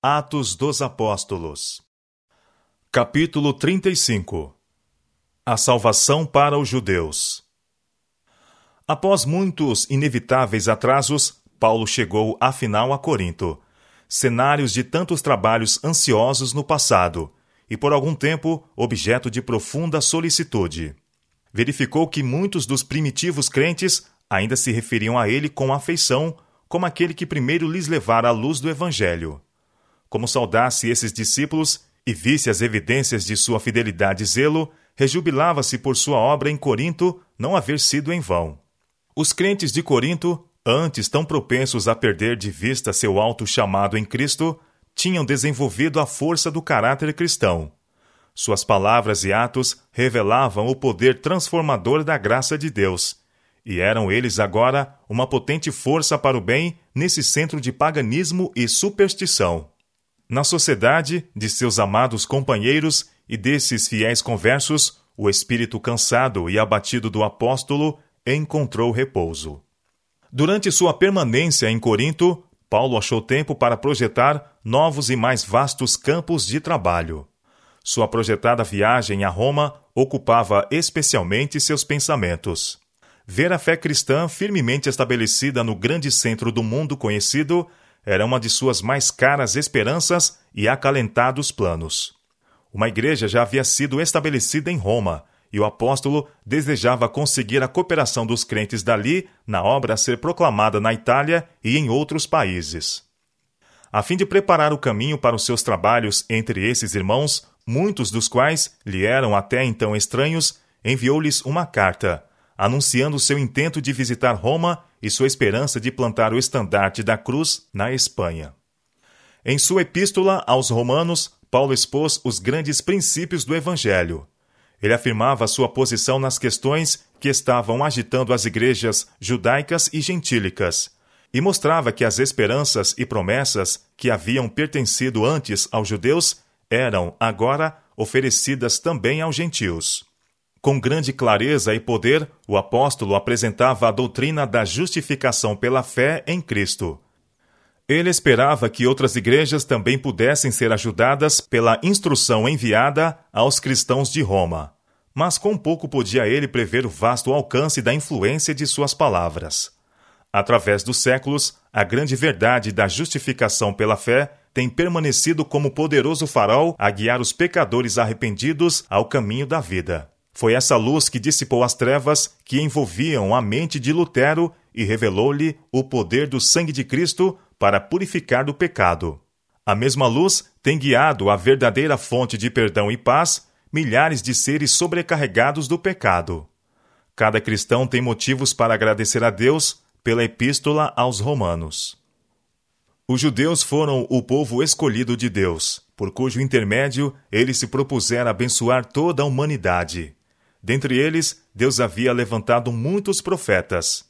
Atos dos Apóstolos. Capítulo 35 A salvação para os judeus. Após muitos inevitáveis atrasos, Paulo chegou afinal a Corinto, cenários de tantos trabalhos ansiosos no passado, e por algum tempo objeto de profunda solicitude. Verificou que muitos dos primitivos crentes ainda se referiam a ele com afeição, como aquele que primeiro lhes levara a luz do Evangelho como saudasse esses discípulos e visse as evidências de sua fidelidade e zelo, rejubilava-se por sua obra em Corinto não haver sido em vão. Os crentes de Corinto, antes tão propensos a perder de vista seu alto chamado em Cristo, tinham desenvolvido a força do caráter cristão. Suas palavras e atos revelavam o poder transformador da graça de Deus, e eram eles agora uma potente força para o bem nesse centro de paganismo e superstição. Na sociedade de seus amados companheiros e desses fiéis conversos, o espírito cansado e abatido do apóstolo encontrou repouso. Durante sua permanência em Corinto, Paulo achou tempo para projetar novos e mais vastos campos de trabalho. Sua projetada viagem a Roma ocupava especialmente seus pensamentos. Ver a fé cristã firmemente estabelecida no grande centro do mundo conhecido era uma de suas mais caras esperanças e acalentados planos. Uma igreja já havia sido estabelecida em Roma, e o apóstolo desejava conseguir a cooperação dos crentes dali na obra a ser proclamada na Itália e em outros países. A fim de preparar o caminho para os seus trabalhos entre esses irmãos, muitos dos quais lhe eram até então estranhos, enviou-lhes uma carta, anunciando seu intento de visitar Roma e sua esperança de plantar o estandarte da cruz na Espanha. Em sua epístola aos Romanos, Paulo expôs os grandes princípios do Evangelho. Ele afirmava sua posição nas questões que estavam agitando as igrejas judaicas e gentílicas, e mostrava que as esperanças e promessas que haviam pertencido antes aos judeus eram, agora, oferecidas também aos gentios. Com grande clareza e poder, o apóstolo apresentava a doutrina da justificação pela fé em Cristo. Ele esperava que outras igrejas também pudessem ser ajudadas pela instrução enviada aos cristãos de Roma. Mas com pouco podia ele prever o vasto alcance da influência de suas palavras. Através dos séculos, a grande verdade da justificação pela fé tem permanecido como poderoso farol a guiar os pecadores arrependidos ao caminho da vida. Foi essa luz que dissipou as trevas que envolviam a mente de Lutero e revelou-lhe o poder do sangue de Cristo para purificar do pecado. A mesma luz tem guiado a verdadeira fonte de perdão e paz milhares de seres sobrecarregados do pecado. Cada cristão tem motivos para agradecer a Deus pela epístola aos Romanos. Os judeus foram o povo escolhido de Deus, por cujo intermédio ele se propusera abençoar toda a humanidade. Dentre eles, Deus havia levantado muitos profetas.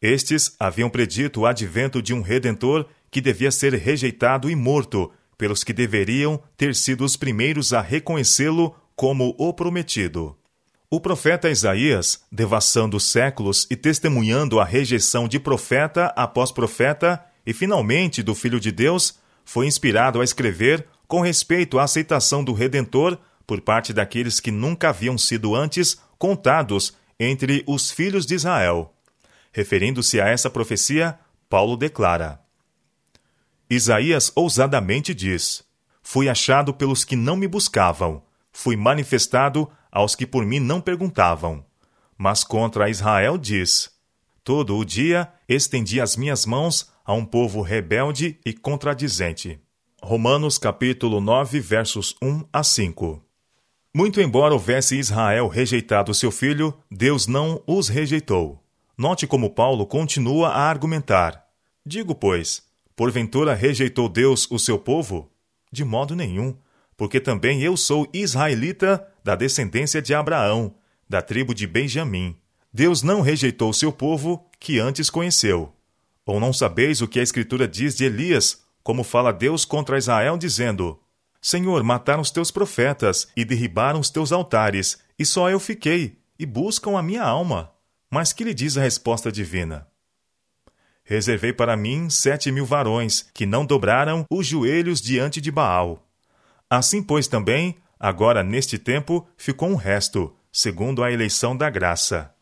Estes haviam predito o advento de um redentor que devia ser rejeitado e morto pelos que deveriam ter sido os primeiros a reconhecê-lo como o prometido. O profeta Isaías, devassando séculos e testemunhando a rejeição de profeta após profeta e finalmente do Filho de Deus, foi inspirado a escrever com respeito à aceitação do Redentor por parte daqueles que nunca haviam sido antes contados entre os filhos de Israel. Referindo-se a essa profecia, Paulo declara: Isaías ousadamente diz: Fui achado pelos que não me buscavam, fui manifestado aos que por mim não perguntavam. Mas contra Israel diz: Todo o dia estendi as minhas mãos a um povo rebelde e contradizente. Romanos capítulo 9, versos 1 a 5. Muito embora houvesse Israel rejeitado seu filho, Deus não os rejeitou. Note como Paulo continua a argumentar. Digo, pois, porventura rejeitou Deus o seu povo? De modo nenhum, porque também eu sou israelita da descendência de Abraão, da tribo de Benjamim. Deus não rejeitou seu povo, que antes conheceu. Ou não sabeis o que a Escritura diz de Elias, como fala Deus contra Israel, dizendo: Senhor, mataram os teus profetas e derribaram os teus altares, e só eu fiquei, e buscam a minha alma. Mas que lhe diz a resposta divina? reservei para mim sete mil varões que não dobraram os joelhos diante de Baal. Assim, pois, também, agora neste tempo, ficou um resto, segundo a eleição da graça.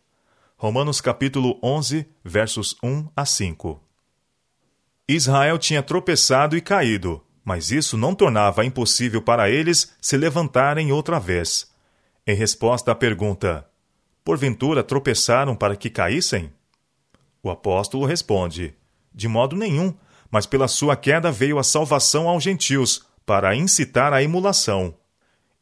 Romanos capítulo 11, versos 1 a 5. Israel tinha tropeçado e caído, mas isso não tornava impossível para eles se levantarem outra vez. Em resposta à pergunta: Porventura tropeçaram para que caíssem? O apóstolo responde: De modo nenhum, mas pela sua queda veio a salvação aos gentios, para incitar a emulação.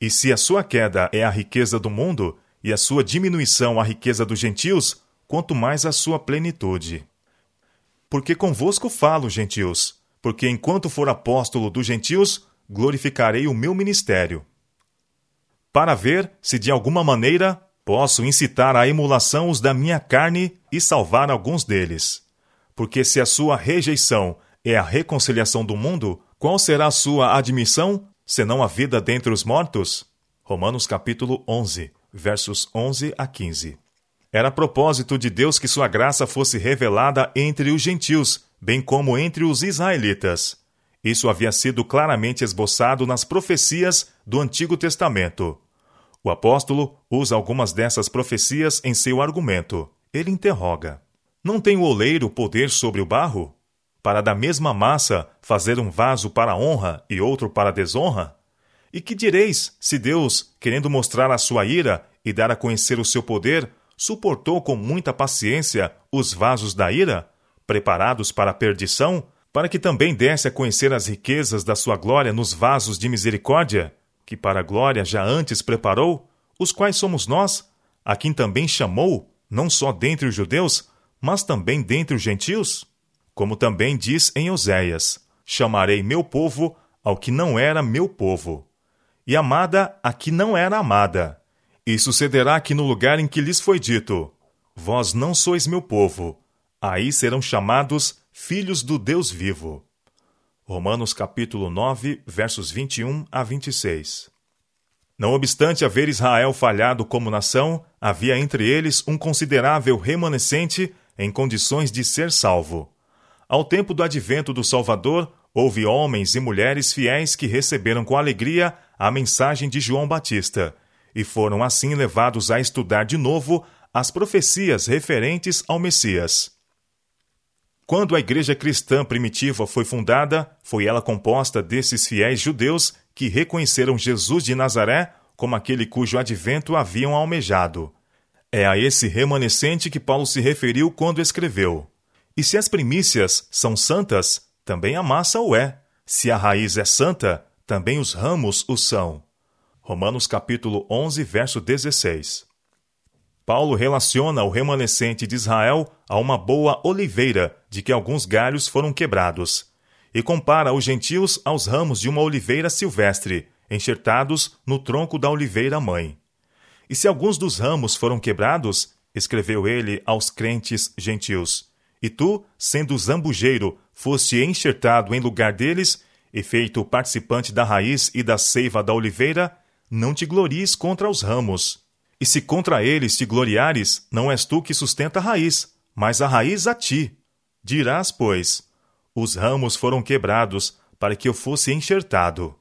E se a sua queda é a riqueza do mundo, e a sua diminuição a riqueza dos gentios, quanto mais a sua plenitude. Porque convosco falo, gentios, porque enquanto for apóstolo dos gentios, glorificarei o meu ministério. Para ver se de alguma maneira posso incitar à emulação os da minha carne e salvar alguns deles. Porque se a sua rejeição é a reconciliação do mundo, qual será a sua admissão, senão a vida dentre os mortos? Romanos capítulo 11, versos 11 a 15. Era propósito de Deus que sua graça fosse revelada entre os gentios, bem como entre os israelitas. Isso havia sido claramente esboçado nas profecias do Antigo Testamento. O apóstolo usa algumas dessas profecias em seu argumento. Ele interroga: Não tem o oleiro poder sobre o barro? Para da mesma massa fazer um vaso para honra e outro para desonra? E que direis se Deus, querendo mostrar a sua ira e dar a conhecer o seu poder, suportou com muita paciência os vasos da ira, preparados para a perdição, para que também desse a conhecer as riquezas da sua glória nos vasos de misericórdia? que para a glória já antes preparou, os quais somos nós, a quem também chamou, não só dentre os judeus, mas também dentre os gentios? Como também diz em Oséias: Chamarei meu povo ao que não era meu povo, e amada a que não era amada. E sucederá que no lugar em que lhes foi dito: Vós não sois meu povo, aí serão chamados filhos do Deus vivo. Romanos capítulo 9, versos 21 a 26. Não obstante haver Israel falhado como nação, havia entre eles um considerável remanescente em condições de ser salvo. Ao tempo do advento do Salvador, houve homens e mulheres fiéis que receberam com alegria a mensagem de João Batista e foram assim levados a estudar de novo as profecias referentes ao Messias. Quando a igreja cristã primitiva foi fundada, foi ela composta desses fiéis judeus que reconheceram Jesus de Nazaré como aquele cujo advento haviam almejado. É a esse remanescente que Paulo se referiu quando escreveu: E se as primícias são santas, também a massa o é. Se a raiz é santa, também os ramos o são. Romanos capítulo 11, verso 16. Paulo relaciona o remanescente de Israel a uma boa oliveira, de que alguns galhos foram quebrados, e compara os gentios aos ramos de uma oliveira silvestre, enxertados no tronco da oliveira mãe. E se alguns dos ramos foram quebrados, escreveu ele aos crentes gentios, e tu, sendo zambujeiro, foste enxertado em lugar deles, e feito participante da raiz e da seiva da oliveira, não te glories contra os ramos. E se contra eles te gloriares, não és tu que sustenta a raiz, mas a raiz a ti. Dirás, pois: Os ramos foram quebrados para que eu fosse enxertado.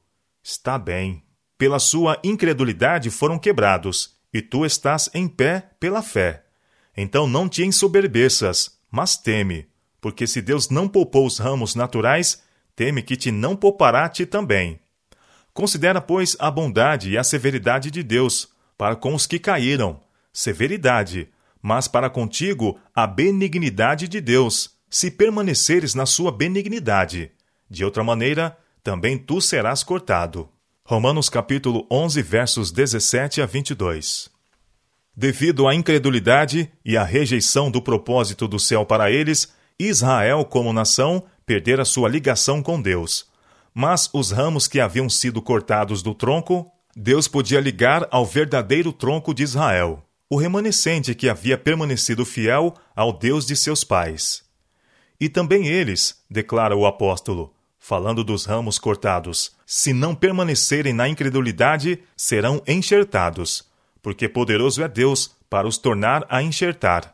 Está bem. Pela sua incredulidade foram quebrados, e tu estás em pé pela fé. Então não te ensoberbeças, mas teme, porque se Deus não poupou os ramos naturais, teme que te não poupará a ti também. Considera, pois, a bondade e a severidade de Deus, para com os que caíram, severidade, mas para contigo a benignidade de Deus, se permaneceres na sua benignidade. De outra maneira, também tu serás cortado. Romanos capítulo 11, versos 17 a 22. Devido à incredulidade e à rejeição do propósito do céu para eles, Israel, como nação, perdera sua ligação com Deus. Mas os ramos que haviam sido cortados do tronco Deus podia ligar ao verdadeiro tronco de Israel, o remanescente que havia permanecido fiel ao Deus de seus pais. E também eles, declara o apóstolo, falando dos ramos cortados, se não permanecerem na incredulidade, serão enxertados, porque poderoso é Deus para os tornar a enxertar.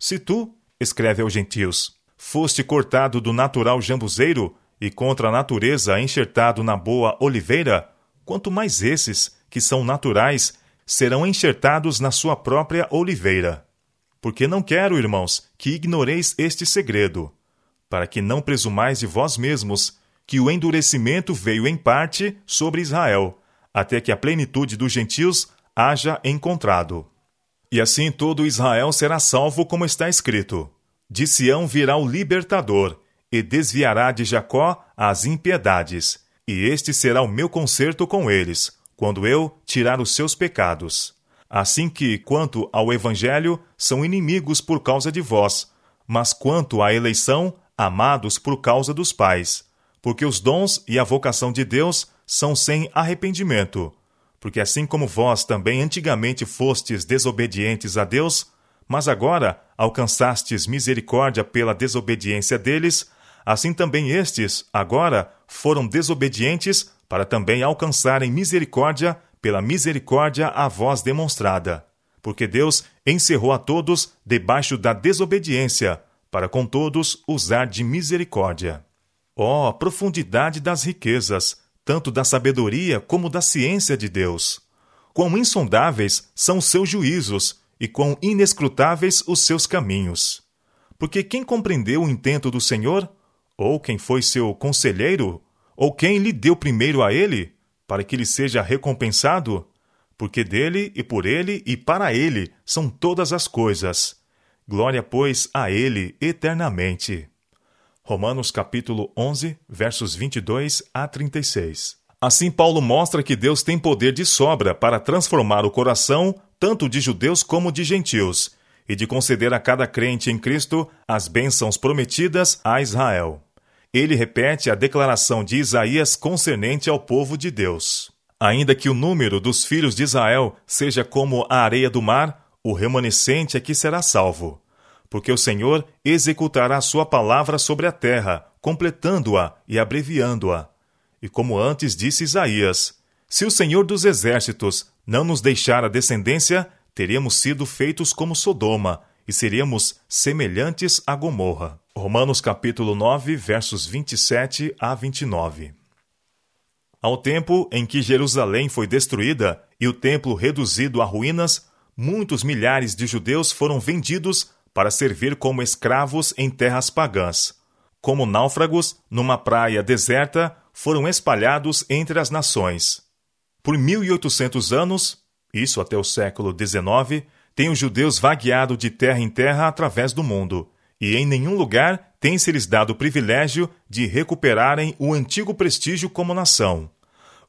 Se tu, escreve aos gentios, foste cortado do natural jambuzeiro e contra a natureza enxertado na boa oliveira, quanto mais esses, que são naturais, serão enxertados na sua própria oliveira. Porque não quero, irmãos, que ignoreis este segredo, para que não presumais de vós mesmos que o endurecimento veio em parte sobre Israel, até que a plenitude dos gentios haja encontrado. E assim todo Israel será salvo, como está escrito: De Sião virá o libertador, e desviará de Jacó as impiedades, e este será o meu concerto com eles, quando eu tirar os seus pecados. Assim que, quanto ao Evangelho, são inimigos por causa de vós, mas quanto à eleição, amados por causa dos pais. Porque os dons e a vocação de Deus são sem arrependimento, porque assim como vós também antigamente fostes desobedientes a Deus, mas agora alcançastes misericórdia pela desobediência deles, assim também estes, agora, foram desobedientes para também alcançarem misericórdia pela misericórdia a vós demonstrada. Porque Deus encerrou a todos debaixo da desobediência, para com todos usar de misericórdia. Ó, oh, profundidade das riquezas! tanto da sabedoria como da ciência de Deus. Quão insondáveis são os seus juízos e quão inescrutáveis os seus caminhos. Porque quem compreendeu o intento do Senhor? Ou quem foi seu conselheiro? Ou quem lhe deu primeiro a ele, para que lhe seja recompensado? Porque dele e por ele e para ele são todas as coisas. Glória, pois, a ele eternamente. Romanos capítulo 11, versos 22 a 36. Assim Paulo mostra que Deus tem poder de sobra para transformar o coração tanto de judeus como de gentios e de conceder a cada crente em Cristo as bênçãos prometidas a Israel. Ele repete a declaração de Isaías concernente ao povo de Deus. Ainda que o número dos filhos de Israel seja como a areia do mar, o remanescente é que será salvo porque o Senhor executará sua palavra sobre a terra, completando-a e abreviando-a. E como antes disse Isaías: Se o Senhor dos exércitos não nos deixar a descendência, teríamos sido feitos como Sodoma e seríamos semelhantes a Gomorra. Romanos capítulo 9, versos 27 a 29. Ao tempo em que Jerusalém foi destruída e o templo reduzido a ruínas, muitos milhares de judeus foram vendidos para servir como escravos em terras pagãs. Como náufragos, numa praia deserta, foram espalhados entre as nações. Por 1800 anos, isso até o século XIX, têm os judeus vagueado de terra em terra através do mundo, e em nenhum lugar tem-se-lhes dado o privilégio de recuperarem o antigo prestígio como nação.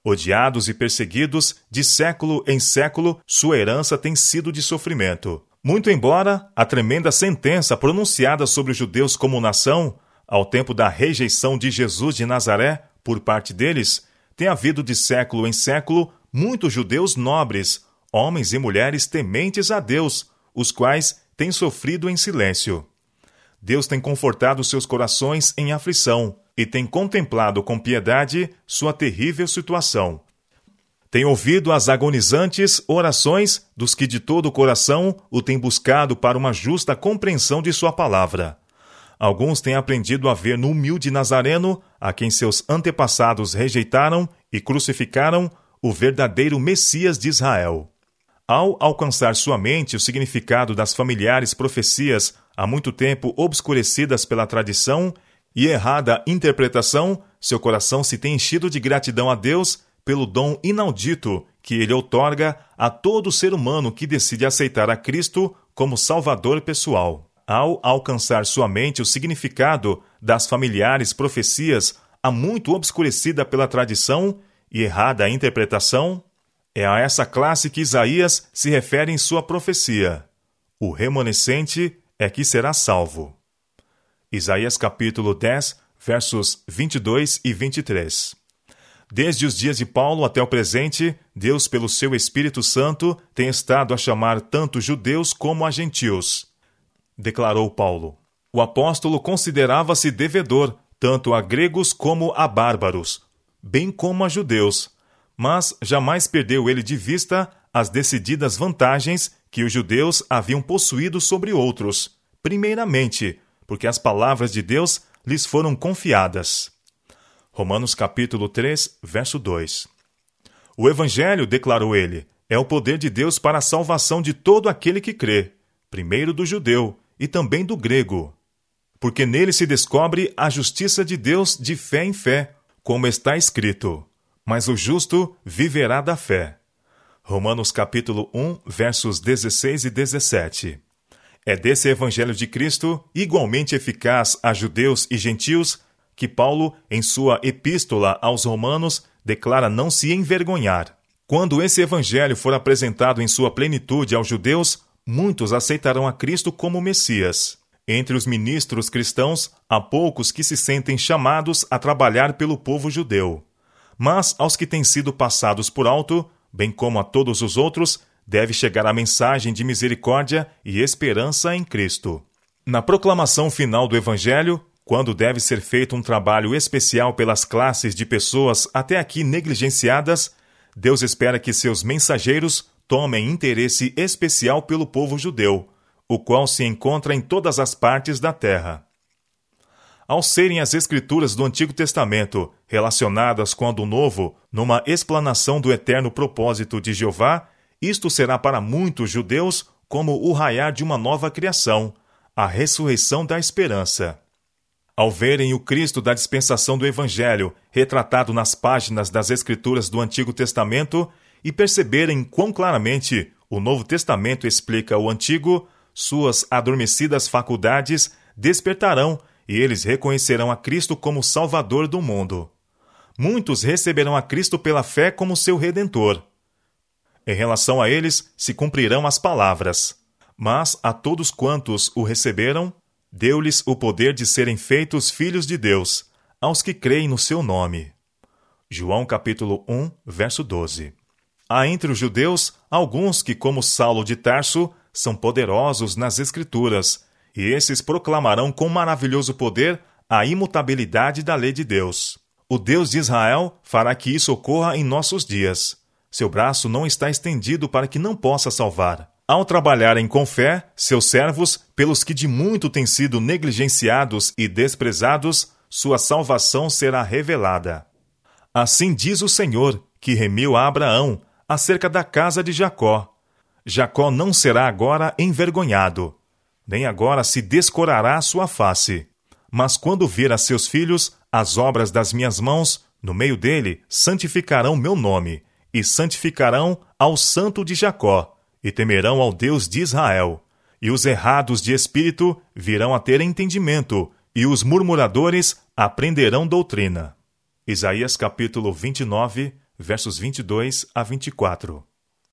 Odiados e perseguidos, de século em século, sua herança tem sido de sofrimento. Muito embora a tremenda sentença pronunciada sobre os judeus como nação, ao tempo da rejeição de Jesus de Nazaré por parte deles, tenha havido de século em século muitos judeus nobres, homens e mulheres tementes a Deus, os quais têm sofrido em silêncio. Deus tem confortado seus corações em aflição e tem contemplado com piedade sua terrível situação. Tem ouvido as agonizantes orações dos que de todo o coração o têm buscado para uma justa compreensão de sua palavra. Alguns têm aprendido a ver no humilde Nazareno, a quem seus antepassados rejeitaram e crucificaram, o verdadeiro Messias de Israel. Ao alcançar sua mente o significado das familiares profecias há muito tempo obscurecidas pela tradição e errada interpretação, seu coração se tem enchido de gratidão a Deus pelo dom inaudito que ele outorga a todo ser humano que decide aceitar a Cristo como Salvador pessoal. Ao alcançar sua mente o significado das familiares profecias há muito obscurecida pela tradição e errada interpretação, é a essa classe que Isaías se refere em sua profecia. O remanescente é que será salvo. Isaías capítulo 10, versos 22 e 23. Desde os dias de Paulo até o presente, Deus, pelo seu Espírito Santo, tem estado a chamar tanto judeus como a gentios. Declarou Paulo. O apóstolo considerava-se devedor, tanto a gregos como a bárbaros, bem como a judeus, mas jamais perdeu ele de vista as decididas vantagens que os judeus haviam possuído sobre outros, primeiramente, porque as palavras de Deus lhes foram confiadas. Romanos capítulo 3, verso 2. O evangelho, declarou ele, é o poder de Deus para a salvação de todo aquele que crê, primeiro do judeu e também do grego. Porque nele se descobre a justiça de Deus de fé em fé, como está escrito: Mas o justo viverá da fé. Romanos capítulo 1, versos 16 e 17. É desse evangelho de Cristo, igualmente eficaz a judeus e gentios, que Paulo, em sua epístola aos Romanos, declara não se envergonhar. Quando esse evangelho for apresentado em sua plenitude aos judeus, muitos aceitarão a Cristo como Messias. Entre os ministros cristãos, há poucos que se sentem chamados a trabalhar pelo povo judeu. Mas aos que têm sido passados por alto, bem como a todos os outros, deve chegar a mensagem de misericórdia e esperança em Cristo. Na proclamação final do Evangelho, quando deve ser feito um trabalho especial pelas classes de pessoas até aqui negligenciadas, Deus espera que seus mensageiros tomem interesse especial pelo povo judeu, o qual se encontra em todas as partes da terra. Ao serem as Escrituras do Antigo Testamento relacionadas com a do Novo numa explanação do eterno propósito de Jeová, isto será para muitos judeus como o raiar de uma nova criação, a ressurreição da esperança. Ao verem o Cristo da dispensação do Evangelho retratado nas páginas das Escrituras do Antigo Testamento e perceberem quão claramente o Novo Testamento explica o Antigo, suas adormecidas faculdades despertarão e eles reconhecerão a Cristo como Salvador do mundo. Muitos receberão a Cristo pela fé como seu Redentor. Em relação a eles se cumprirão as palavras. Mas a todos quantos o receberam, deu-lhes o poder de serem feitos filhos de Deus, aos que creem no seu nome. João capítulo 1, verso 12. Há entre os judeus alguns que, como Saulo de Tarso, são poderosos nas Escrituras e esses proclamarão com maravilhoso poder a imutabilidade da lei de Deus. O Deus de Israel fará que isso ocorra em nossos dias. Seu braço não está estendido para que não possa salvar. Ao trabalharem com fé, seus servos, pelos que de muito têm sido negligenciados e desprezados, sua salvação será revelada. Assim diz o Senhor, que remiu a Abraão, acerca da casa de Jacó. Jacó não será agora envergonhado, nem agora se descorará sua face. Mas quando vir a seus filhos as obras das minhas mãos, no meio dele santificarão meu nome, e santificarão ao santo de Jacó, e temerão ao Deus de Israel. E os errados de espírito virão a ter entendimento, e os murmuradores aprenderão doutrina. Isaías capítulo 29, versos 22 a 24.